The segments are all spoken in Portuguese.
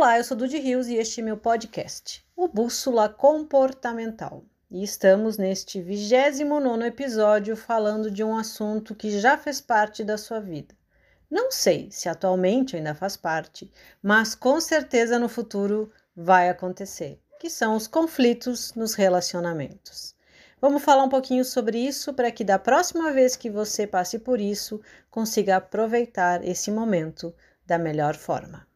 Olá, eu sou Dudy Rios e este é meu podcast, o Bússola Comportamental. E estamos neste 29 episódio falando de um assunto que já fez parte da sua vida. Não sei se atualmente ainda faz parte, mas com certeza no futuro vai acontecer, que são os conflitos nos relacionamentos. Vamos falar um pouquinho sobre isso para que da próxima vez que você passe por isso, consiga aproveitar esse momento da melhor forma.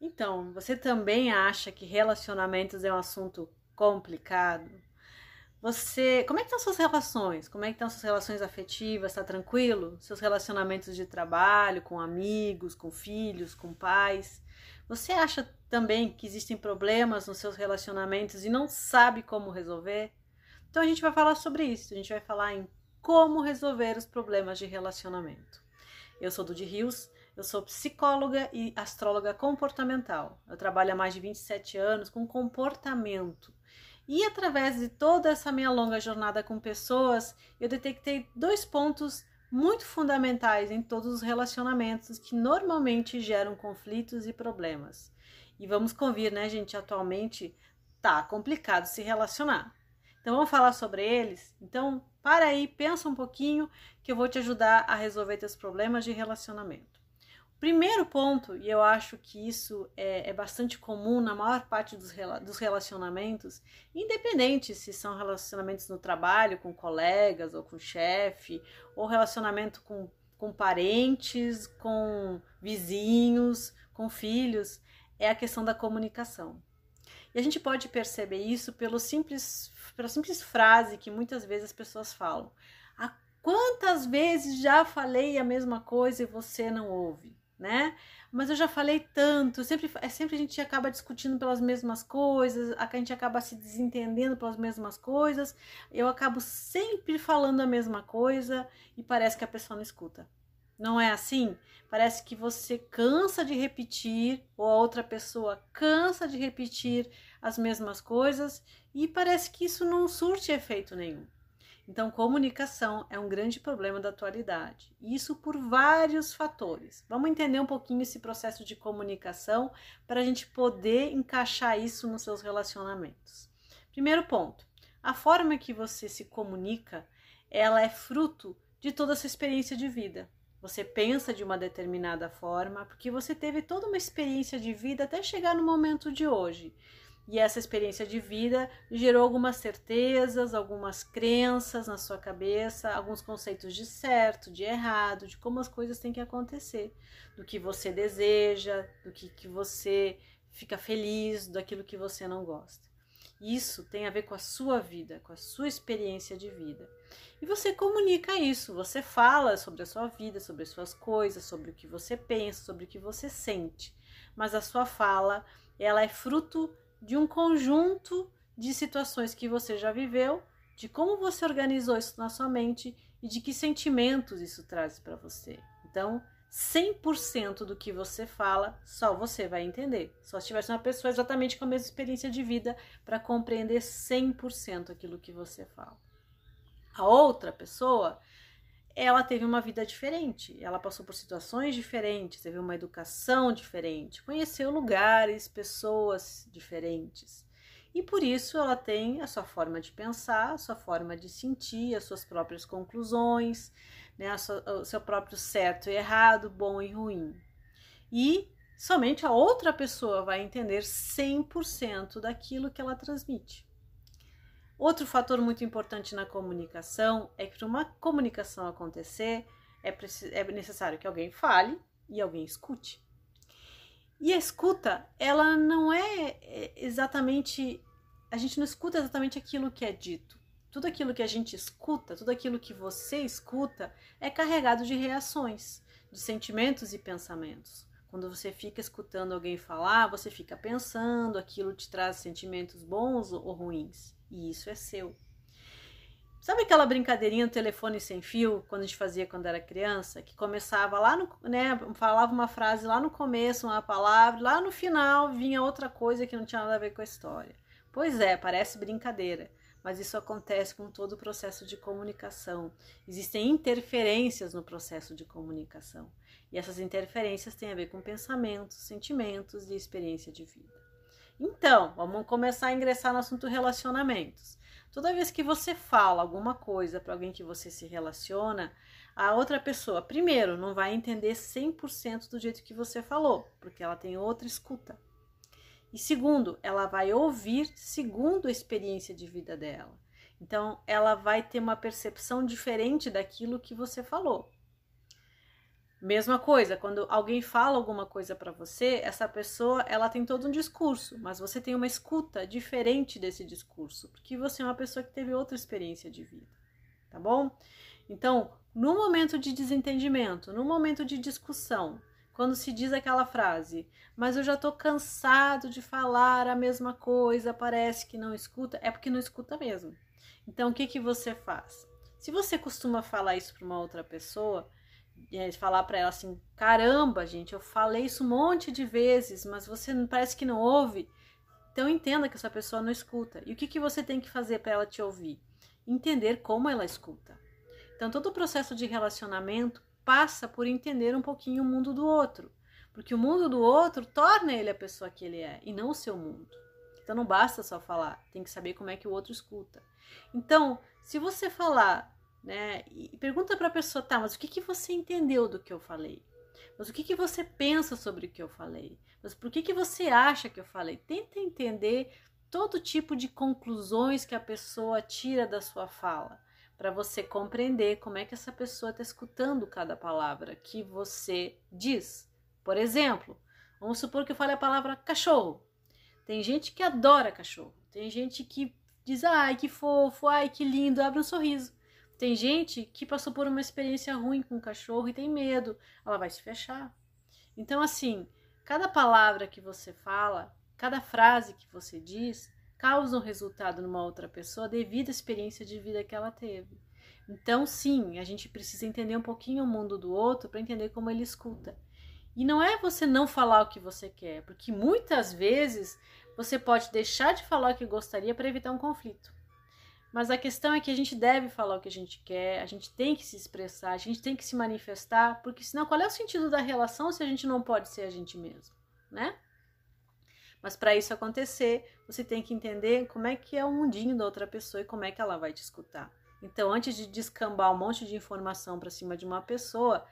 Então, você também acha que relacionamentos é um assunto complicado? Você, como é que estão suas relações? Como é que estão suas relações afetivas? Está tranquilo? Seus relacionamentos de trabalho, com amigos, com filhos, com pais? Você acha também que existem problemas nos seus relacionamentos e não sabe como resolver? Então a gente vai falar sobre isso. A gente vai falar em como resolver os problemas de relacionamento. Eu sou Dudy Rios eu sou psicóloga e astróloga comportamental. Eu trabalho há mais de 27 anos com comportamento. E através de toda essa minha longa jornada com pessoas, eu detectei dois pontos muito fundamentais em todos os relacionamentos que normalmente geram conflitos e problemas. E vamos convir, né, gente? Atualmente tá complicado se relacionar. Então vamos falar sobre eles? Então, para aí, pensa um pouquinho que eu vou te ajudar a resolver teus problemas de relacionamento. Primeiro ponto, e eu acho que isso é, é bastante comum na maior parte dos, dos relacionamentos, independente se são relacionamentos no trabalho, com colegas ou com chefe, ou relacionamento com, com parentes, com vizinhos, com filhos, é a questão da comunicação. E a gente pode perceber isso pelo simples, pela simples frase que muitas vezes as pessoas falam. Há quantas vezes já falei a mesma coisa e você não ouve? Né? Mas eu já falei tanto, sempre, é sempre a gente acaba discutindo pelas mesmas coisas, a gente acaba se desentendendo pelas mesmas coisas, eu acabo sempre falando a mesma coisa e parece que a pessoa não escuta. Não é assim? Parece que você cansa de repetir, ou a outra pessoa cansa de repetir as mesmas coisas, e parece que isso não surte efeito nenhum. Então, comunicação é um grande problema da atualidade. Isso por vários fatores. Vamos entender um pouquinho esse processo de comunicação para a gente poder encaixar isso nos seus relacionamentos. Primeiro ponto: a forma que você se comunica, ela é fruto de toda essa experiência de vida. Você pensa de uma determinada forma porque você teve toda uma experiência de vida até chegar no momento de hoje. E essa experiência de vida gerou algumas certezas, algumas crenças na sua cabeça, alguns conceitos de certo, de errado, de como as coisas têm que acontecer, do que você deseja, do que, que você fica feliz, daquilo que você não gosta. Isso tem a ver com a sua vida, com a sua experiência de vida. E você comunica isso, você fala sobre a sua vida, sobre as suas coisas, sobre o que você pensa, sobre o que você sente. Mas a sua fala, ela é fruto de um conjunto de situações que você já viveu, de como você organizou isso na sua mente e de que sentimentos isso traz para você. Então, 100% do que você fala, só você vai entender. Só se tivesse uma pessoa exatamente com a mesma experiência de vida para compreender 100% aquilo que você fala. A outra pessoa ela teve uma vida diferente, ela passou por situações diferentes, teve uma educação diferente, conheceu lugares, pessoas diferentes. E por isso ela tem a sua forma de pensar, a sua forma de sentir, as suas próprias conclusões, né, sua, o seu próprio certo e errado, bom e ruim. E somente a outra pessoa vai entender 100% daquilo que ela transmite. Outro fator muito importante na comunicação é que para uma comunicação acontecer é, é necessário que alguém fale e alguém escute. E a escuta, ela não é, é exatamente. A gente não escuta exatamente aquilo que é dito. Tudo aquilo que a gente escuta, tudo aquilo que você escuta, é carregado de reações, de sentimentos e pensamentos. Quando você fica escutando alguém falar, você fica pensando, aquilo te traz sentimentos bons ou ruins e isso é seu. Sabe aquela brincadeirinha do telefone sem fio, quando a gente fazia quando era criança, que começava lá no, né, falava uma frase lá no começo, uma palavra, lá no final vinha outra coisa que não tinha nada a ver com a história. Pois é, parece brincadeira, mas isso acontece com todo o processo de comunicação. Existem interferências no processo de comunicação. E essas interferências têm a ver com pensamentos, sentimentos e experiência de vida. Então, vamos começar a ingressar no assunto relacionamentos. Toda vez que você fala alguma coisa para alguém que você se relaciona, a outra pessoa, primeiro, não vai entender 100% do jeito que você falou, porque ela tem outra escuta. E segundo, ela vai ouvir segundo a experiência de vida dela. Então, ela vai ter uma percepção diferente daquilo que você falou. Mesma coisa, quando alguém fala alguma coisa para você, essa pessoa, ela tem todo um discurso, mas você tem uma escuta diferente desse discurso, porque você é uma pessoa que teve outra experiência de vida, tá bom? Então, no momento de desentendimento, no momento de discussão, quando se diz aquela frase, mas eu já tô cansado de falar a mesma coisa, parece que não escuta, é porque não escuta mesmo. Então, o que que você faz? Se você costuma falar isso para uma outra pessoa, é, falar para ela assim: caramba, gente, eu falei isso um monte de vezes, mas você parece que não ouve. Então entenda que essa pessoa não escuta. E o que, que você tem que fazer para ela te ouvir? Entender como ela escuta. Então todo o processo de relacionamento passa por entender um pouquinho o mundo do outro, porque o mundo do outro torna ele a pessoa que ele é e não o seu mundo. Então não basta só falar, tem que saber como é que o outro escuta. Então, se você falar né? E pergunta para a pessoa, tá, mas o que, que você entendeu do que eu falei? Mas o que, que você pensa sobre o que eu falei? Mas por que, que você acha que eu falei? Tenta entender todo tipo de conclusões que a pessoa tira da sua fala, para você compreender como é que essa pessoa está escutando cada palavra que você diz. Por exemplo, vamos supor que eu fale a palavra cachorro. Tem gente que adora cachorro, tem gente que diz, ai que fofo, ai que lindo, abre um sorriso. Tem gente que passou por uma experiência ruim com o cachorro e tem medo, ela vai se fechar. Então, assim, cada palavra que você fala, cada frase que você diz, causa um resultado numa outra pessoa devido à experiência de vida que ela teve. Então, sim, a gente precisa entender um pouquinho o mundo do outro para entender como ele escuta. E não é você não falar o que você quer, porque muitas vezes você pode deixar de falar o que gostaria para evitar um conflito. Mas a questão é que a gente deve falar o que a gente quer, a gente tem que se expressar, a gente tem que se manifestar, porque senão qual é o sentido da relação se a gente não pode ser a gente mesmo, né? Mas para isso acontecer, você tem que entender como é que é o mundinho da outra pessoa e como é que ela vai te escutar. Então, antes de descambar um monte de informação para cima de uma pessoa,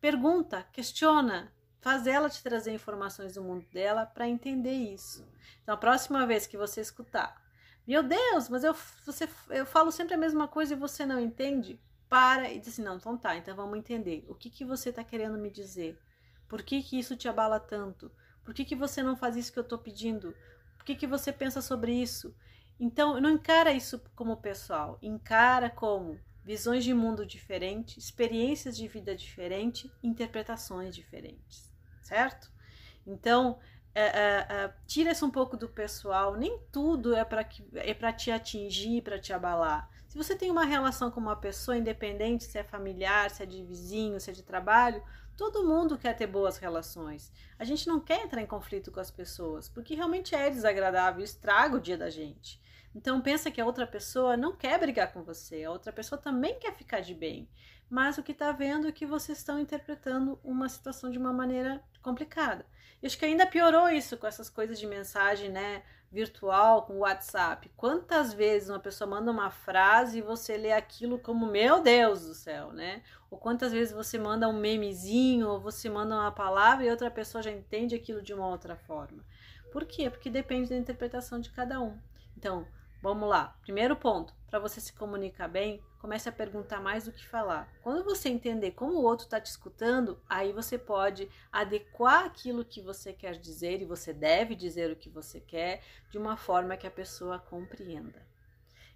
pergunta, questiona, faz ela te trazer informações do mundo dela para entender isso. Então, a próxima vez que você escutar meu Deus, mas eu, você, eu falo sempre a mesma coisa e você não entende? Para e diz assim, não, então tá, então vamos entender. O que, que você está querendo me dizer? Por que, que isso te abala tanto? Por que, que você não faz isso que eu estou pedindo? Por que, que você pensa sobre isso? Então, não encara isso como pessoal, encara como visões de mundo diferentes, experiências de vida diferentes, interpretações diferentes, certo? Então, é, é, é, tira-se um pouco do pessoal. Nem tudo é para é para te atingir, para te abalar. Se você tem uma relação com uma pessoa, independente se é familiar, se é de vizinho, se é de trabalho, todo mundo quer ter boas relações. A gente não quer entrar em conflito com as pessoas, porque realmente é desagradável, estraga o dia da gente. Então pensa que a outra pessoa não quer brigar com você, a outra pessoa também quer ficar de bem. Mas o que está vendo é que vocês estão interpretando uma situação de uma maneira complicada. E acho que ainda piorou isso com essas coisas de mensagem, né? Virtual, com WhatsApp. Quantas vezes uma pessoa manda uma frase e você lê aquilo como, meu Deus do céu, né? Ou quantas vezes você manda um memezinho, ou você manda uma palavra e outra pessoa já entende aquilo de uma outra forma. Por quê? Porque depende da interpretação de cada um. Então, vamos lá. Primeiro ponto: para você se comunicar bem, comece a perguntar mais do que falar. Quando você entender como o outro está te escutando, aí você pode adequar aquilo que você quer dizer e você deve dizer o que você quer de uma forma que a pessoa compreenda.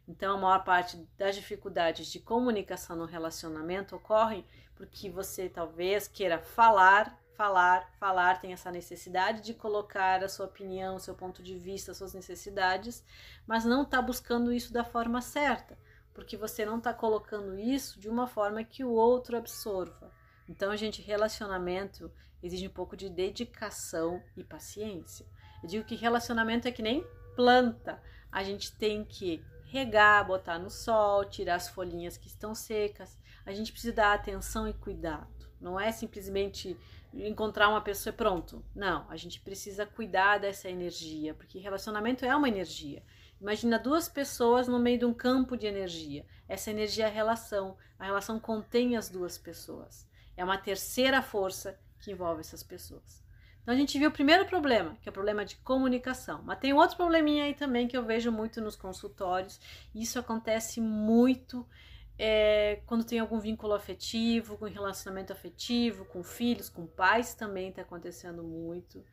Então, a maior parte das dificuldades de comunicação no relacionamento ocorrem porque você talvez queira falar, falar, falar, tem essa necessidade de colocar a sua opinião, seu ponto de vista, suas necessidades, mas não está buscando isso da forma certa porque você não está colocando isso de uma forma que o outro absorva. Então, gente, relacionamento exige um pouco de dedicação e paciência. Eu digo que relacionamento é que nem planta. a gente tem que regar, botar no sol, tirar as folhinhas que estão secas. A gente precisa dar atenção e cuidado. Não é simplesmente encontrar uma pessoa e pronto. Não, a gente precisa cuidar dessa energia, porque relacionamento é uma energia. Imagina duas pessoas no meio de um campo de energia. Essa energia é a relação. A relação contém as duas pessoas. É uma terceira força que envolve essas pessoas. Então a gente viu o primeiro problema, que é o problema de comunicação. Mas tem outro probleminha aí também que eu vejo muito nos consultórios. Isso acontece muito é, quando tem algum vínculo afetivo, com relacionamento afetivo, com filhos, com pais também está acontecendo muito.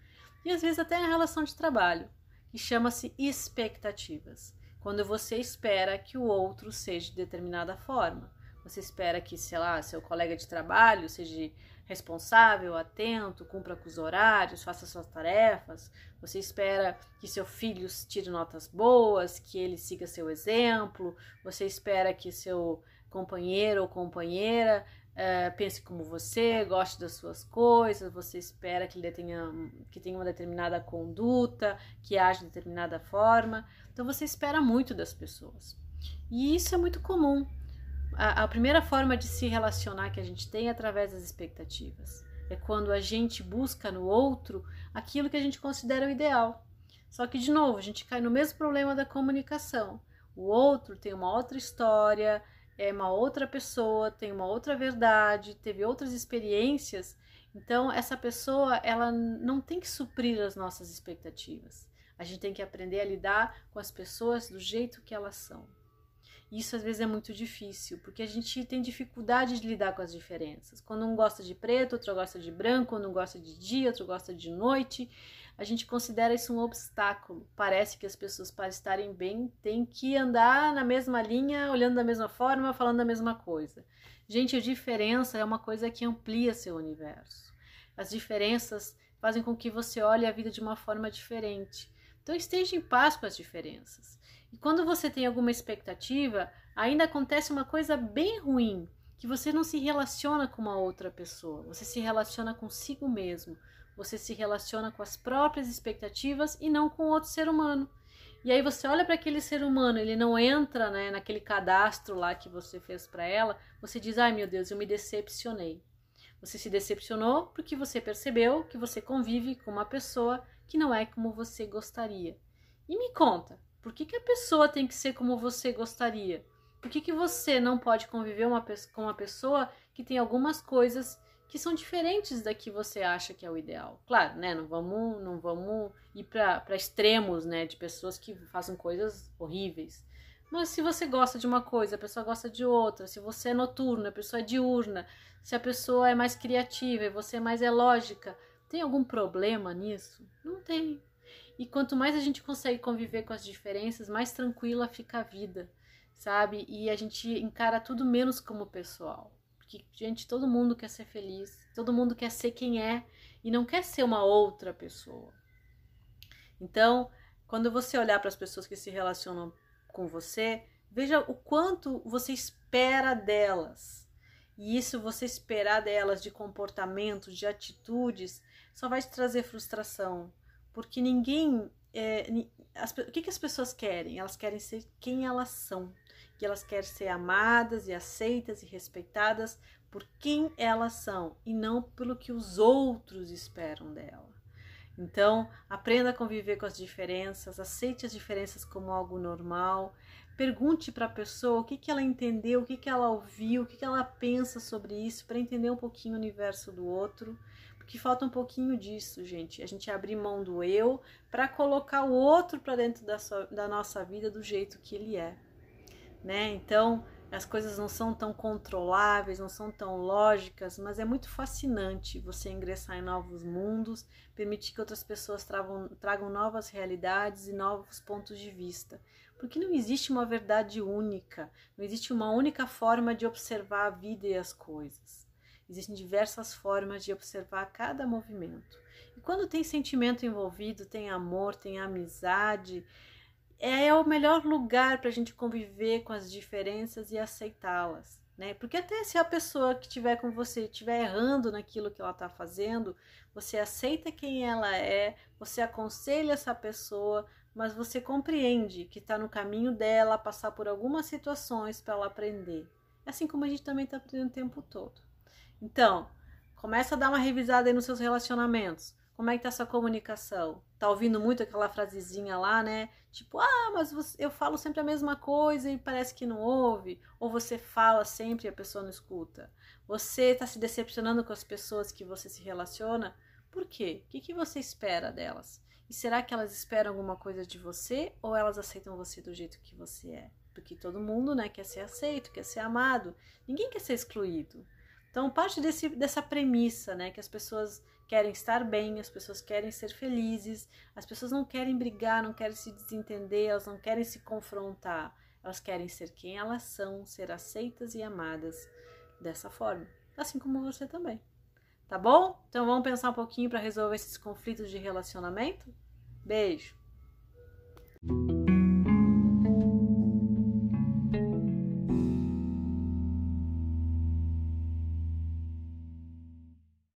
E às vezes até na relação de trabalho que chama-se expectativas. Quando você espera que o outro seja de determinada forma. Você espera que, sei lá, seu colega de trabalho seja responsável, atento, cumpra com os horários, faça suas tarefas. Você espera que seu filho tire notas boas, que ele siga seu exemplo. Você espera que seu companheiro ou companheira é, pense como você, goste das suas coisas, você espera que ele tenha, que tenha uma determinada conduta, que age de determinada forma. Então você espera muito das pessoas. E isso é muito comum. A, a primeira forma de se relacionar que a gente tem é através das expectativas. É quando a gente busca no outro aquilo que a gente considera o ideal. Só que, de novo, a gente cai no mesmo problema da comunicação. O outro tem uma outra história, é uma outra pessoa, tem uma outra verdade, teve outras experiências. Então, essa pessoa, ela não tem que suprir as nossas expectativas. A gente tem que aprender a lidar com as pessoas do jeito que elas são. Isso às vezes é muito difícil, porque a gente tem dificuldade de lidar com as diferenças. Quando um gosta de preto, outro gosta de branco, quando um gosta de dia, outro gosta de noite a gente considera isso um obstáculo. Parece que as pessoas, para estarem bem, têm que andar na mesma linha, olhando da mesma forma, falando a mesma coisa. Gente, a diferença é uma coisa que amplia seu universo. As diferenças fazem com que você olhe a vida de uma forma diferente. Então esteja em paz com as diferenças. E quando você tem alguma expectativa, ainda acontece uma coisa bem ruim, que você não se relaciona com uma outra pessoa, você se relaciona consigo mesmo. Você se relaciona com as próprias expectativas e não com outro ser humano. E aí você olha para aquele ser humano, ele não entra né, naquele cadastro lá que você fez para ela, você diz: ai meu Deus, eu me decepcionei. Você se decepcionou porque você percebeu que você convive com uma pessoa que não é como você gostaria. E me conta, por que, que a pessoa tem que ser como você gostaria? Por que, que você não pode conviver uma, com uma pessoa que tem algumas coisas que são diferentes da que você acha que é o ideal. Claro, né? Não vamos, não vamos ir para extremos, né? De pessoas que façam coisas horríveis. Mas se você gosta de uma coisa, a pessoa gosta de outra. Se você é noturno, a pessoa é diurna. Se a pessoa é mais criativa e você mais é lógica, tem algum problema nisso? Não tem. E quanto mais a gente consegue conviver com as diferenças, mais tranquila fica a vida, sabe? E a gente encara tudo menos como pessoal. Porque, gente, todo mundo quer ser feliz, todo mundo quer ser quem é e não quer ser uma outra pessoa. Então, quando você olhar para as pessoas que se relacionam com você, veja o quanto você espera delas. E isso você esperar delas de comportamentos, de atitudes, só vai te trazer frustração. Porque ninguém. É, as, o que, que as pessoas querem? Elas querem ser quem elas são que elas querem ser amadas e aceitas e respeitadas por quem elas são e não pelo que os outros esperam dela. Então, aprenda a conviver com as diferenças, aceite as diferenças como algo normal. Pergunte para a pessoa o que, que ela entendeu, o que, que ela ouviu, o que, que ela pensa sobre isso, para entender um pouquinho o universo do outro. Porque falta um pouquinho disso, gente. A gente abrir mão do eu para colocar o outro para dentro da, da nossa vida do jeito que ele é né? Então as coisas não são tão controláveis, não são tão lógicas, mas é muito fascinante você ingressar em novos mundos, permitir que outras pessoas tragam, tragam novas realidades e novos pontos de vista. Porque não existe uma verdade única, não existe uma única forma de observar a vida e as coisas. Existem diversas formas de observar cada movimento. E quando tem sentimento envolvido, tem amor, tem amizade, é o melhor lugar para a gente conviver com as diferenças e aceitá-las, né? Porque até se a pessoa que estiver com você estiver errando naquilo que ela está fazendo, você aceita quem ela é, você aconselha essa pessoa, mas você compreende que está no caminho dela passar por algumas situações para ela aprender. Assim como a gente também está aprendendo o tempo todo. Então, começa a dar uma revisada aí nos seus relacionamentos. Como é que tá sua comunicação? Tá ouvindo muito aquela frasezinha lá, né? Tipo, ah, mas você, eu falo sempre a mesma coisa e parece que não ouve. Ou você fala sempre e a pessoa não escuta. Você tá se decepcionando com as pessoas que você se relaciona. Por quê? O que, que você espera delas? E será que elas esperam alguma coisa de você ou elas aceitam você do jeito que você é? Porque todo mundo, né, quer ser aceito, quer ser amado. Ninguém quer ser excluído. Então, parte desse, dessa premissa, né, que as pessoas querem estar bem, as pessoas querem ser felizes, as pessoas não querem brigar, não querem se desentender, elas não querem se confrontar, elas querem ser quem elas são, ser aceitas e amadas dessa forma, assim como você também. Tá bom? Então vamos pensar um pouquinho para resolver esses conflitos de relacionamento? Beijo!